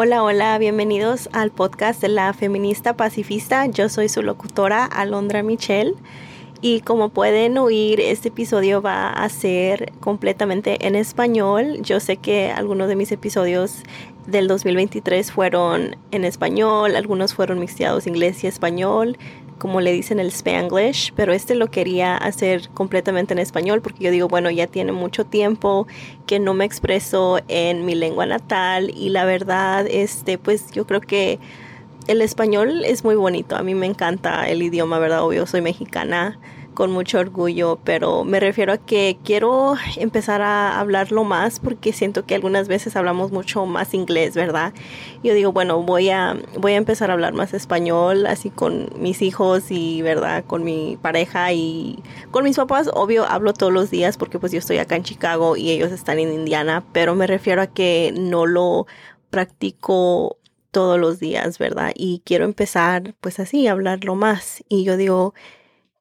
Hola, hola, bienvenidos al podcast de la feminista pacifista. Yo soy su locutora, Alondra Michelle. Y como pueden oír, este episodio va a ser completamente en español. Yo sé que algunos de mis episodios del 2023 fueron en español, algunos fueron mixteados inglés y español como le dicen el spanglish, pero este lo quería hacer completamente en español porque yo digo, bueno, ya tiene mucho tiempo que no me expreso en mi lengua natal y la verdad, este, pues yo creo que el español es muy bonito, a mí me encanta el idioma, ¿verdad? Obvio, soy mexicana con mucho orgullo, pero me refiero a que quiero empezar a hablarlo más porque siento que algunas veces hablamos mucho más inglés, ¿verdad? Yo digo, bueno, voy a, voy a empezar a hablar más español, así con mis hijos y, ¿verdad? Con mi pareja y con mis papás, obvio, hablo todos los días porque pues yo estoy acá en Chicago y ellos están en Indiana, pero me refiero a que no lo practico todos los días, ¿verdad? Y quiero empezar pues así, hablarlo más. Y yo digo,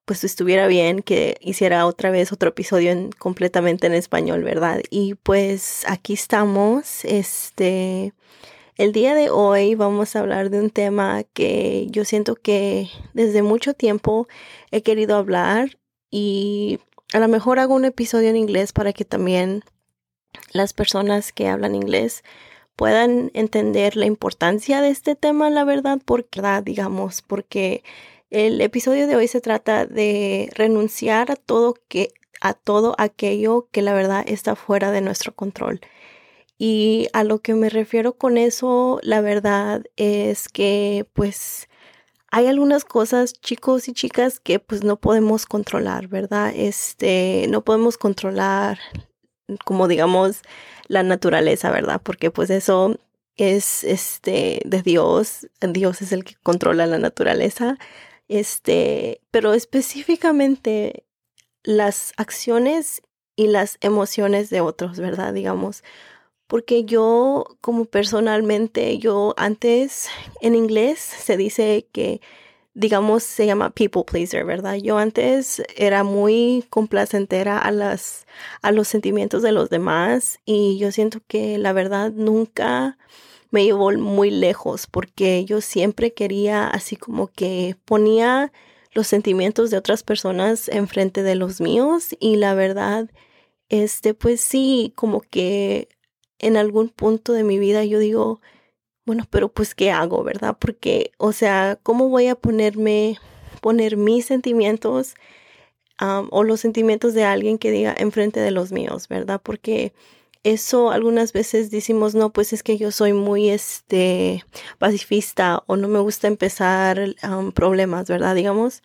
pues estuviera bien que hiciera otra vez otro episodio en, completamente en español, ¿verdad? Y pues aquí estamos, este, el día de hoy vamos a hablar de un tema que yo siento que desde mucho tiempo he querido hablar y a lo mejor hago un episodio en inglés para que también las personas que hablan inglés puedan entender la importancia de este tema, la verdad, porque, digamos, porque el episodio de hoy se trata de renunciar a todo que a todo aquello que la verdad está fuera de nuestro control. Y a lo que me refiero con eso, la verdad es que pues hay algunas cosas, chicos y chicas, que pues no podemos controlar, ¿verdad? Este, no podemos controlar como digamos la naturaleza, ¿verdad? Porque pues eso es este de Dios, Dios es el que controla la naturaleza. Este, pero específicamente las acciones y las emociones de otros, ¿verdad? Digamos, porque yo como personalmente, yo antes en inglés se dice que, digamos, se llama people pleaser, ¿verdad? Yo antes era muy complacentera a las, a los sentimientos de los demás y yo siento que la verdad nunca me llevó muy lejos porque yo siempre quería así como que ponía los sentimientos de otras personas enfrente de los míos y la verdad, este, pues sí, como que en algún punto de mi vida yo digo, bueno, pero pues ¿qué hago, verdad? Porque, o sea, ¿cómo voy a ponerme, poner mis sentimientos o los sentimientos de alguien que diga enfrente de los míos, verdad? Porque eso algunas veces decimos, no, pues es que yo soy muy este pacifista o no me gusta empezar problemas, ¿verdad? Digamos.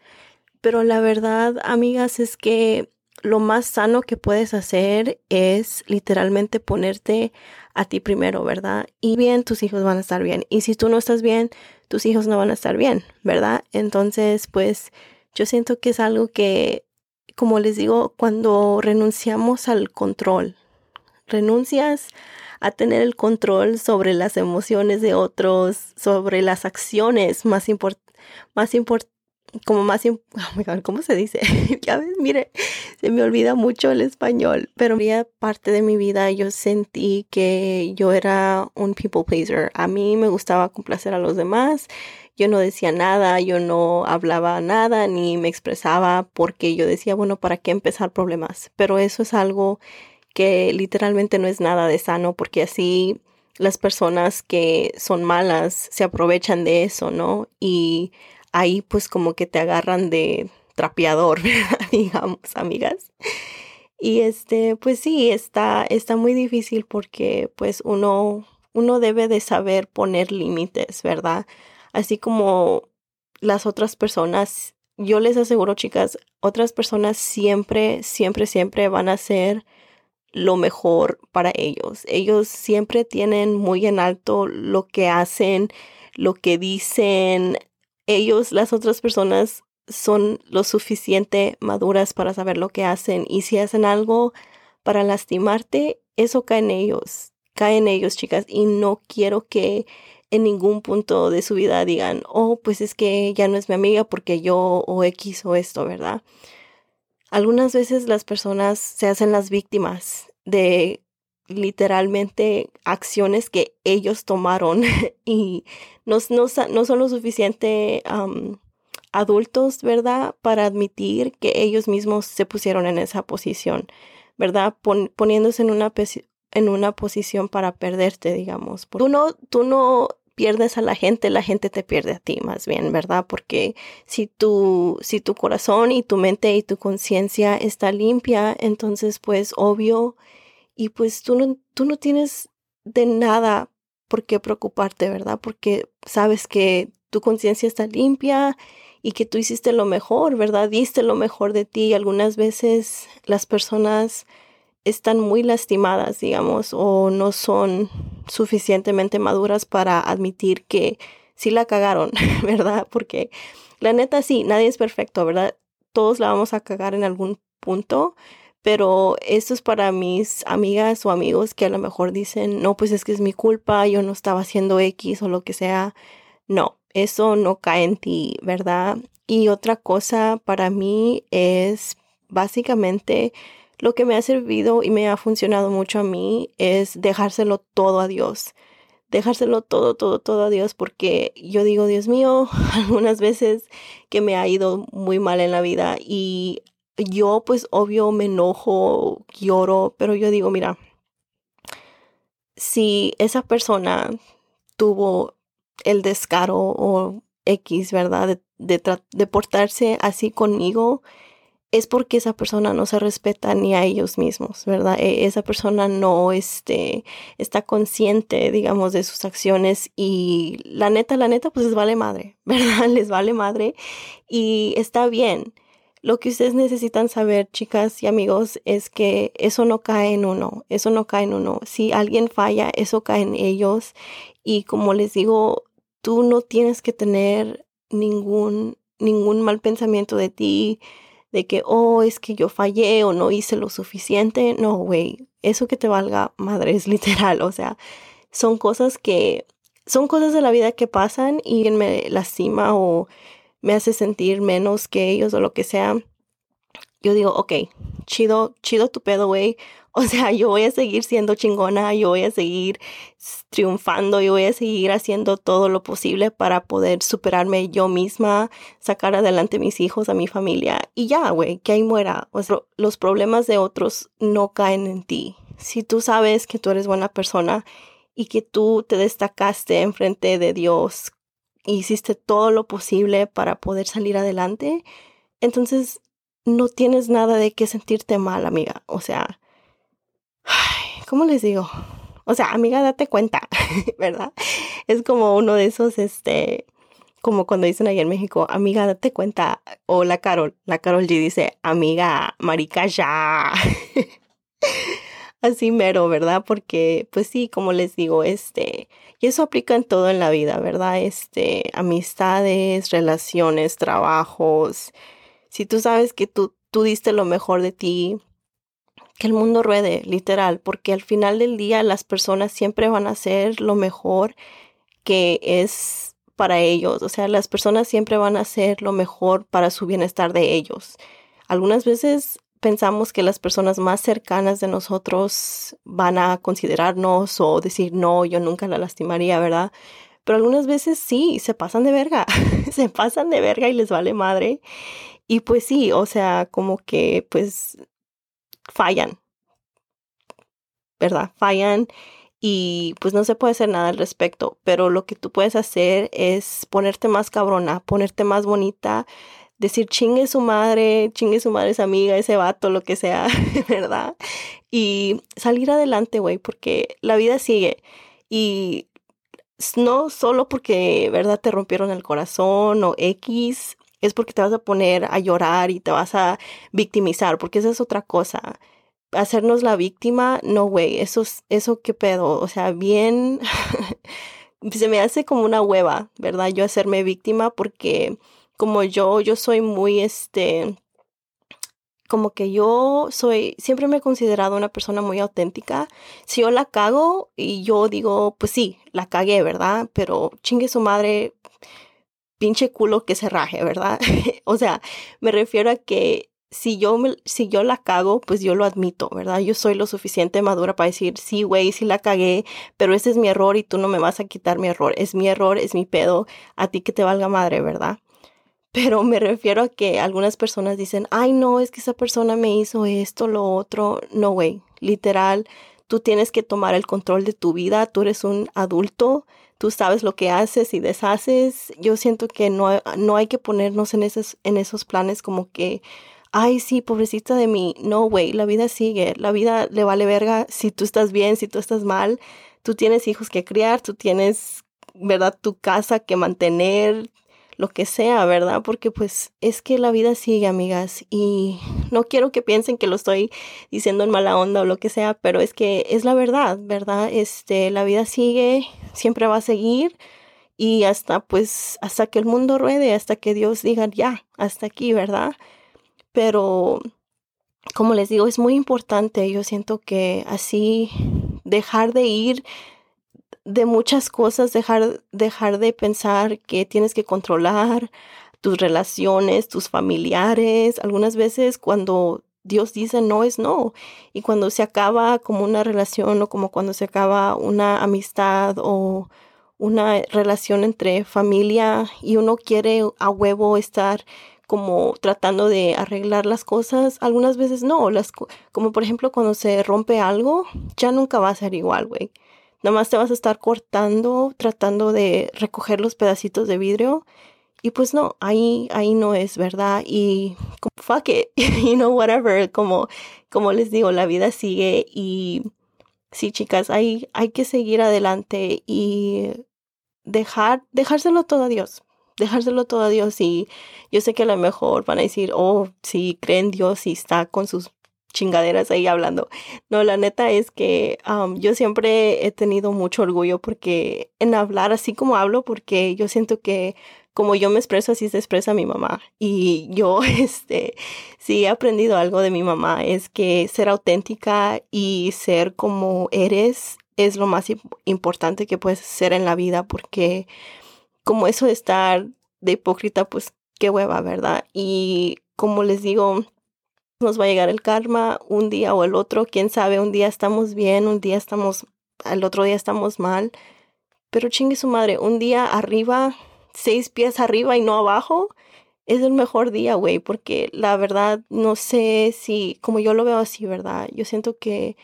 Pero la verdad, amigas, es que lo más sano que puedes hacer es literalmente ponerte a ti primero, ¿verdad? Y bien, tus hijos van a estar bien. Y si tú no estás bien, tus hijos no van a estar bien, ¿verdad? Entonces, pues yo siento que es algo que, como les digo, cuando renunciamos al control, renuncias a tener el control sobre las emociones de otros, sobre las acciones más importantes, más como más, oh ¿cómo se dice? ya ves, mire, se me olvida mucho el español, pero había parte de mi vida yo sentí que yo era un people pleaser. A mí me gustaba complacer a los demás. Yo no decía nada, yo no hablaba nada, ni me expresaba porque yo decía, bueno, ¿para qué empezar problemas? Pero eso es algo que literalmente no es nada de sano porque así las personas que son malas se aprovechan de eso, ¿no? Y ahí pues como que te agarran de trapeador, digamos, amigas. Y este, pues sí, está, está muy difícil porque pues uno, uno debe de saber poner límites, ¿verdad? Así como las otras personas, yo les aseguro, chicas, otras personas siempre, siempre, siempre van a ser lo mejor para ellos. Ellos siempre tienen muy en alto lo que hacen, lo que dicen. Ellos, las otras personas, son lo suficiente maduras para saber lo que hacen y si hacen algo para lastimarte, eso cae en ellos, cae en ellos, chicas, y no quiero que en ningún punto de su vida digan, oh, pues es que ya no es mi amiga porque yo o X o esto, ¿verdad? Algunas veces las personas se hacen las víctimas de literalmente acciones que ellos tomaron y no, no, no son lo suficiente adultos, ¿verdad? Para admitir que ellos mismos se pusieron en esa posición, ¿verdad? poniéndose en una, en una posición para perderte, digamos. Tú no, tú no pierdes a la gente, la gente te pierde a ti más bien, ¿verdad? Porque si tu, si tu corazón y tu mente y tu conciencia está limpia, entonces pues obvio y pues tú no, tú no tienes de nada por qué preocuparte, ¿verdad? Porque sabes que tu conciencia está limpia y que tú hiciste lo mejor, ¿verdad? Diste lo mejor de ti. Algunas veces las personas están muy lastimadas, digamos, o no son suficientemente maduras para admitir que sí la cagaron, ¿verdad? Porque la neta sí, nadie es perfecto, ¿verdad? Todos la vamos a cagar en algún punto, pero esto es para mis amigas o amigos que a lo mejor dicen, no, pues es que es mi culpa, yo no estaba haciendo X o lo que sea. No, eso no cae en ti, ¿verdad? Y otra cosa para mí es básicamente lo que me ha servido y me ha funcionado mucho a mí es dejárselo todo a Dios. Dejárselo todo, todo, todo a Dios porque yo digo, Dios mío, algunas veces que me ha ido muy mal en la vida y yo pues obvio me enojo, lloro, pero yo digo, mira, si esa persona tuvo el descaro o X, ¿verdad? De, de, portarse así conmigo, es porque esa persona no se respeta ni a ellos mismos, ¿verdad? E, esa persona no este, está consciente, digamos, de sus acciones y la neta, la neta, pues les vale madre, ¿verdad? Les vale madre y está bien. Lo que ustedes necesitan saber, chicas y amigos, es que eso no cae en uno, eso no cae en uno. Si alguien falla, eso cae en ellos. Y como les digo, tú no tienes que tener ningún, ningún mal pensamiento de ti, de que, oh, es que yo fallé o no hice lo suficiente. No, güey, eso que te valga madre es literal. O sea, son cosas que, son cosas de la vida que pasan y me lastima o me hace sentir menos que ellos o lo que sea, yo digo, ok, chido, chido tu pedo, güey. O sea, yo voy a seguir siendo chingona, yo voy a seguir triunfando, yo voy a seguir haciendo todo lo posible para poder superarme yo misma, sacar adelante a mis hijos, a mi familia. Y ya, güey, que ahí muera. Los problemas de otros no caen en ti. Si tú sabes que tú eres buena persona y que tú te destacaste enfrente de Dios hiciste todo lo posible para poder salir adelante, entonces no tienes nada de qué sentirte mal, amiga. O sea, ¿cómo les digo? O sea, amiga, date cuenta, ¿verdad? Es como uno de esos, este, como cuando dicen ahí en México, amiga, date cuenta. O la Carol, la Carol G dice, amiga, marica, ya. Así mero, ¿verdad? Porque, pues sí, como les digo, este, y eso aplica en todo en la vida, ¿verdad? Este, amistades, relaciones, trabajos. Si tú sabes que tú, tú diste lo mejor de ti, que el mundo ruede, literal, porque al final del día las personas siempre van a hacer lo mejor que es para ellos. O sea, las personas siempre van a hacer lo mejor para su bienestar de ellos. Algunas veces pensamos que las personas más cercanas de nosotros van a considerarnos o decir, no, yo nunca la lastimaría, ¿verdad? Pero algunas veces sí, se pasan de verga, se pasan de verga y les vale madre. Y pues sí, o sea, como que pues fallan, ¿verdad? Fallan y pues no se puede hacer nada al respecto, pero lo que tú puedes hacer es ponerte más cabrona, ponerte más bonita, decir chingue su madre, chingue su madre esa amiga, ese vato, lo que sea, ¿verdad? Y salir adelante, güey, porque la vida sigue. Y no solo porque, ¿verdad? Te rompieron el corazón o X, es porque te vas a poner a llorar y te vas a victimizar, porque esa es otra cosa. Hacernos la víctima, no, güey, eso, eso qué pedo, o sea, bien, se me hace como una hueva, ¿verdad? Yo hacerme víctima porque como yo, yo soy muy, este, como que yo soy, siempre me he considerado una persona muy auténtica. Si yo la cago y yo digo, pues sí, la cagué, ¿verdad? Pero chingue su madre, pinche culo que se raje, ¿verdad? o sea, me refiero a que si yo, me, si yo la cago, pues yo lo admito, ¿verdad? Yo soy lo suficiente madura para decir, sí, güey, sí la cagué, pero ese es mi error y tú no me vas a quitar mi error. Es mi error, es mi pedo, a ti que te valga madre, ¿verdad? Pero me refiero a que algunas personas dicen, ay, no, es que esa persona me hizo esto, lo otro. No, güey, literal, tú tienes que tomar el control de tu vida, tú eres un adulto, tú sabes lo que haces y deshaces. Yo siento que no, no hay que ponernos en esos, en esos planes como que ay, sí, pobrecita de mí. No, güey, la vida sigue, la vida le vale verga si tú estás bien, si tú estás mal. Tú tienes hijos que criar, tú tienes, ¿verdad? Tu casa que mantener, lo que sea, ¿verdad? Porque pues es que la vida sigue, amigas, y no quiero que piensen que lo estoy diciendo en mala onda o lo que sea, pero es que es la verdad, ¿verdad? Este, la vida sigue, siempre va a seguir y hasta pues hasta que el mundo ruede, hasta que Dios diga ya, hasta aquí, ¿verdad? pero como les digo, es muy importante. Yo siento que así dejar de ir de muchas cosas, dejar, dejar de pensar que tienes que controlar tus relaciones, tus familiares. Algunas veces cuando Dios dice no es no. Y cuando se acaba como una relación o como cuando se acaba una amistad o una relación entre familia y uno quiere a huevo estar como tratando de arreglar las cosas, algunas veces no, las, como por ejemplo cuando se rompe algo, ya nunca va a ser igual, güey. Nada más te vas a estar cortando, tratando de recoger los pedacitos de vidrio. Y pues no, ahí, ahí no es, ¿verdad? Y fuck it, you know, whatever, como, como les digo, la vida sigue. Y sí, chicas, hay, hay que seguir adelante y dejar, dejárselo todo a Dios. Dejárselo todo a Dios. Y yo sé que a lo mejor van a decir, oh, sí, creen Dios y está con sus chingaderas ahí hablando. No, la neta es que yo siempre he tenido mucho orgullo porque en hablar así como hablo, porque yo siento que como yo me expreso, así se expresa mi mamá. Y yo, este, sí he aprendido algo de mi mamá, es que ser auténtica y ser como eres es lo más importante que puedes ser en la vida porque como eso de estar de hipócrita, pues qué hueva, ¿verdad? Y como les digo, nos va a llegar el karma un día o el otro, quién sabe, un día estamos bien, un día estamos, al otro día estamos mal, pero chingue su madre, un día arriba, seis pies arriba y no abajo, es el mejor día, güey, porque la verdad no sé si, como yo lo veo así, ¿verdad? Yo siento que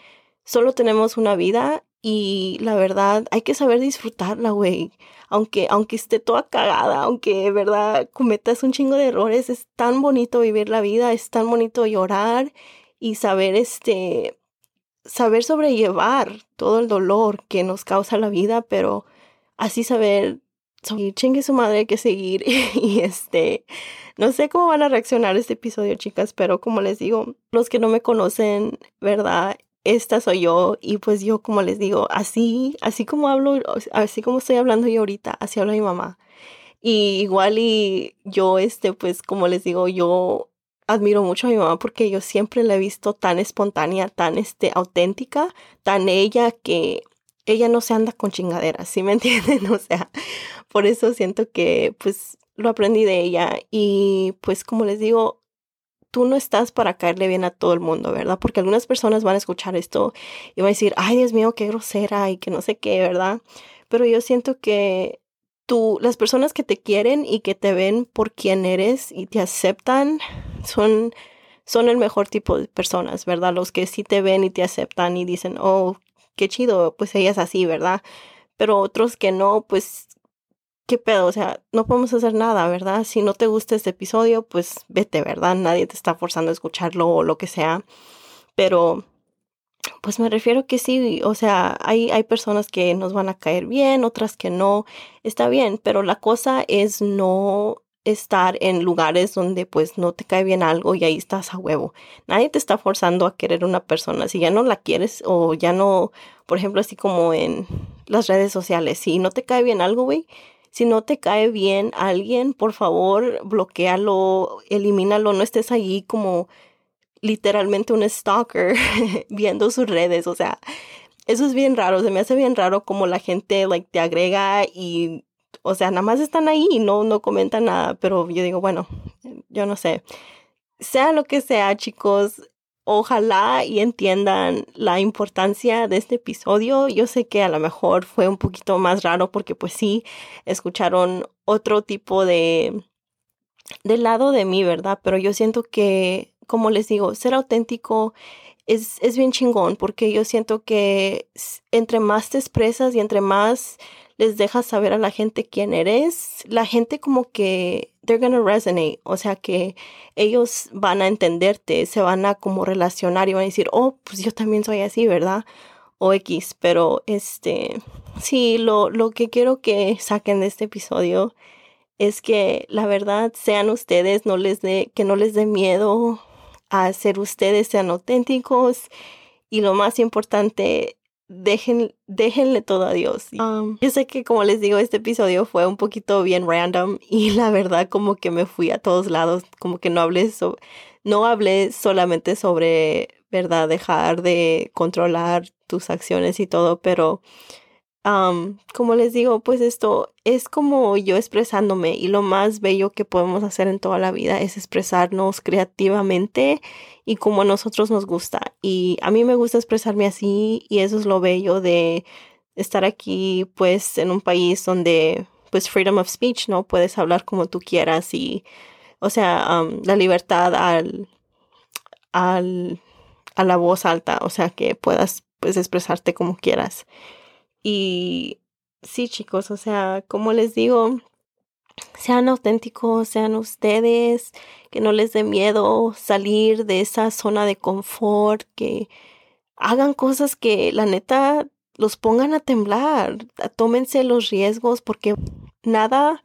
solo tenemos una vida y la verdad hay que saber disfrutarla, güey aunque, aunque esté toda cagada, aunque, ¿verdad?, cometas un chingo de errores, es tan bonito vivir la vida, es tan bonito llorar y saber, este, saber sobrellevar todo el dolor que nos causa la vida, pero así saber, chingue su madre, hay que seguir y este, no sé cómo van a reaccionar este episodio, chicas, pero como les digo, los que no me conocen, ¿verdad? Esta soy yo y pues yo como les digo, así, así como hablo, así como estoy hablando yo ahorita, así habla mi mamá. Y igual y yo, este, pues como les digo, yo admiro mucho a mi mamá porque yo siempre la he visto tan espontánea, tan, este, auténtica, tan ella que ella no se anda con chingaderas, ¿sí me entienden? O sea, por eso siento que pues lo aprendí de ella y pues como les digo, tú no estás para caerle bien a todo el mundo, ¿verdad? Porque algunas personas van a escuchar esto y van a decir, ay Dios mío, qué grosera y que no sé qué, ¿verdad? Pero yo siento que tú, las personas que te quieren y que te ven por quien eres y te aceptan son, son el mejor tipo de personas, ¿verdad? Los que sí te ven y te aceptan y dicen, oh, qué chido, pues ella es así, ¿verdad? Pero otros que no, pues ¿qué pedo? O sea, no podemos hacer nada, ¿verdad? Si no te gusta este episodio, pues vete, ¿verdad? Nadie te está forzando a escucharlo o lo que sea. Pero, pues me refiero que sí, o sea, hay, hay personas que nos van a caer bien, otras que no. Está bien, pero la cosa es no estar en lugares donde pues no te cae bien algo y ahí estás a huevo. Nadie te está forzando a querer una persona. Si ya no la quieres o ya no, por ejemplo, así como en las redes sociales, si no te cae bien algo, güey, si no te cae bien alguien, por favor, bloquealo, elimínalo, no estés allí como literalmente un stalker viendo sus redes, o sea, eso es bien raro, se me hace bien raro como la gente like te agrega y o sea, nada más están ahí y no no comentan nada, pero yo digo, bueno, yo no sé. sea lo que sea, chicos, ojalá y entiendan la importancia de este episodio. Yo sé que a lo mejor fue un poquito más raro porque pues sí, escucharon otro tipo de del lado de mí, ¿verdad? Pero yo siento que, como les digo, ser auténtico es, es bien chingón porque yo siento que entre más te expresas y entre más les dejas saber a la gente quién eres, la gente como que they're gonna resonate, o sea que ellos van a entenderte, se van a como relacionar y van a decir, oh, pues yo también soy así, ¿verdad? O X, pero este, sí, lo, lo que quiero que saquen de este episodio es que la verdad sean ustedes, no les dé, que no les dé miedo a ser ustedes, sean auténticos y lo más importante, dejen, déjenle todo a Dios. Um, yo sé que como les digo, este episodio fue un poquito bien random y la verdad como que me fui a todos lados, como que no hablé, no hablé solamente sobre, ¿verdad? Dejar de controlar tus acciones y todo, pero como les digo, pues esto es como yo expresándome y lo más bello que podemos hacer en toda la vida es expresarnos creativamente y como a nosotros nos gusta. Y a mí me gusta expresarme así y eso es lo bello de estar aquí pues en un país donde pues freedom of speech, ¿no? Puedes hablar como tú quieras y, o sea, la libertad al, al, a la voz alta, o sea, que puedas pues expresarte como quieras. Y sí, chicos, o sea, como les digo, sean auténticos, sean ustedes, que no les dé miedo salir de esa zona de confort, que hagan cosas que la neta los pongan a temblar, tómense los riesgos porque nada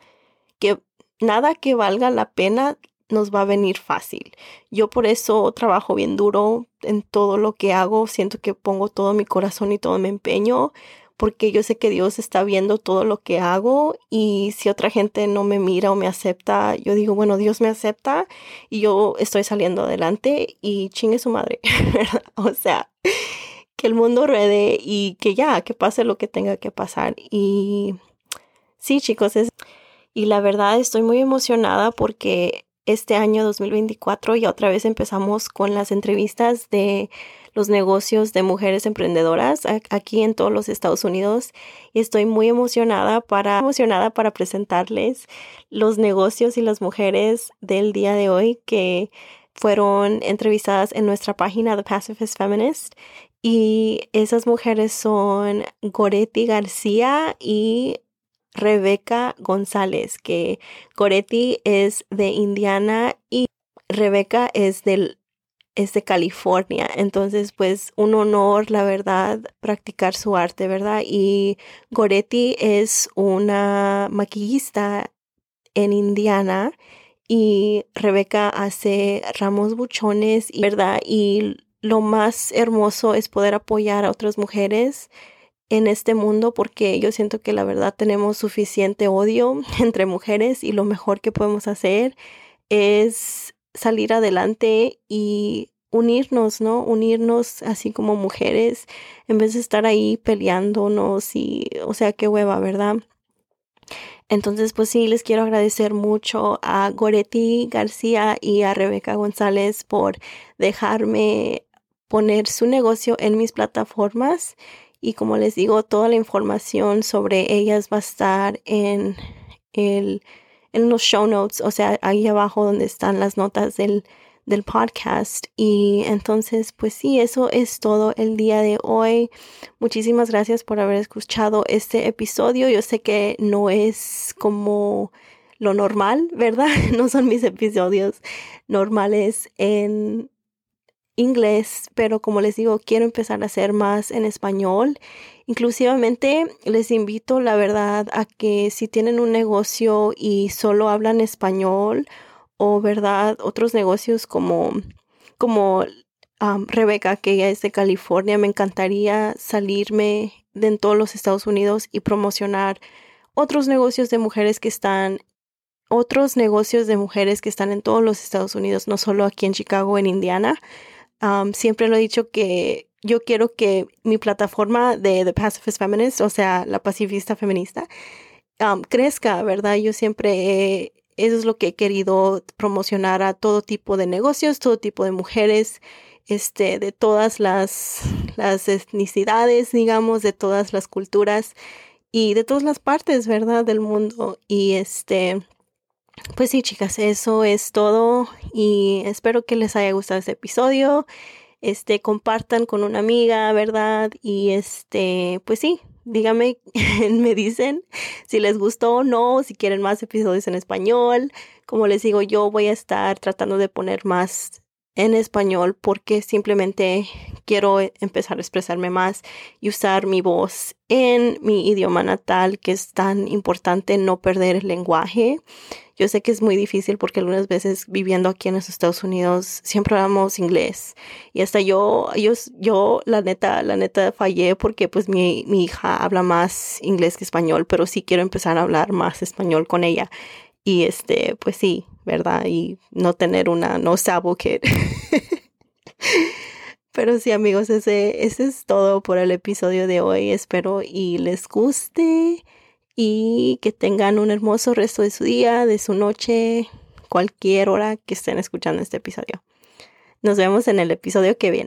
que nada que valga la pena nos va a venir fácil. Yo por eso trabajo bien duro en todo lo que hago, siento que pongo todo mi corazón y todo mi empeño porque yo sé que Dios está viendo todo lo que hago y si otra gente no me mira o me acepta, yo digo, bueno, Dios me acepta y yo estoy saliendo adelante y chingue su madre, O sea, que el mundo ruede y que ya, que pase lo que tenga que pasar. Y sí, chicos, es... Y la verdad estoy muy emocionada porque este año 2024 ya otra vez empezamos con las entrevistas de los negocios de mujeres emprendedoras aquí en todos los Estados Unidos y estoy muy emocionada para emocionada para presentarles los negocios y las mujeres del día de hoy que fueron entrevistadas en nuestra página The Pacifist Feminist y esas mujeres son Goretti García y Rebeca González, que Goretti es de Indiana y Rebeca es del es de California. Entonces, pues un honor, la verdad, practicar su arte, ¿verdad? Y Goretti es una maquillista en Indiana y Rebeca hace ramos buchones, ¿verdad? Y lo más hermoso es poder apoyar a otras mujeres en este mundo porque yo siento que la verdad tenemos suficiente odio entre mujeres y lo mejor que podemos hacer es salir adelante y unirnos, ¿no? Unirnos así como mujeres en vez de estar ahí peleándonos y, o sea, qué hueva, ¿verdad? Entonces, pues sí, les quiero agradecer mucho a Goretti García y a Rebeca González por dejarme poner su negocio en mis plataformas. Y como les digo, toda la información sobre ellas va a estar en el en los show notes, o sea, ahí abajo donde están las notas del, del podcast. Y entonces, pues sí, eso es todo el día de hoy. Muchísimas gracias por haber escuchado este episodio. Yo sé que no es como lo normal, ¿verdad? No son mis episodios normales en inglés, pero como les digo, quiero empezar a hacer más en español. Inclusivamente les invito, la verdad, a que si tienen un negocio y solo hablan español o, verdad, otros negocios como, como Rebeca, que ella es de California, me encantaría salirme de todos los Estados Unidos y promocionar otros negocios de mujeres que están otros negocios de mujeres que están en todos los Estados Unidos, no solo aquí en Chicago, en Indiana siempre lo he dicho que yo quiero que mi plataforma de The Pacifist Feminist, o sea, la pacifista feminista, crezca, ¿verdad? Yo siempre eso es lo que he querido promocionar a todo tipo de negocios, todo tipo de mujeres, este, de todas las, las etnicidades, digamos, de todas las culturas y de todas las partes, ¿verdad? Del mundo. Y este, pues sí, chicas, eso es todo y espero que les haya gustado este episodio. Este, compartan con una amiga, ¿verdad? Y este, pues sí, díganme, me dicen si les gustó o no, si quieren más episodios en español. Como les digo, yo voy a estar tratando de poner más en español porque simplemente quiero empezar a expresarme más y usar mi voz en mi idioma natal, que es tan importante no perder el lenguaje. Yo sé que es muy difícil porque algunas veces viviendo aquí en los Estados Unidos siempre hablamos inglés y hasta yo, yo, yo la neta, la neta fallé porque pues mi, mi hija habla más inglés que español, pero sí quiero empezar a hablar más español con ella y este, pues sí, ¿verdad? Y no tener una no sabo que Pero sí, amigos, ese, ese es todo por el episodio de hoy. Espero y les guste y que tengan un hermoso resto de su día, de su noche, cualquier hora que estén escuchando este episodio. Nos vemos en el episodio que viene.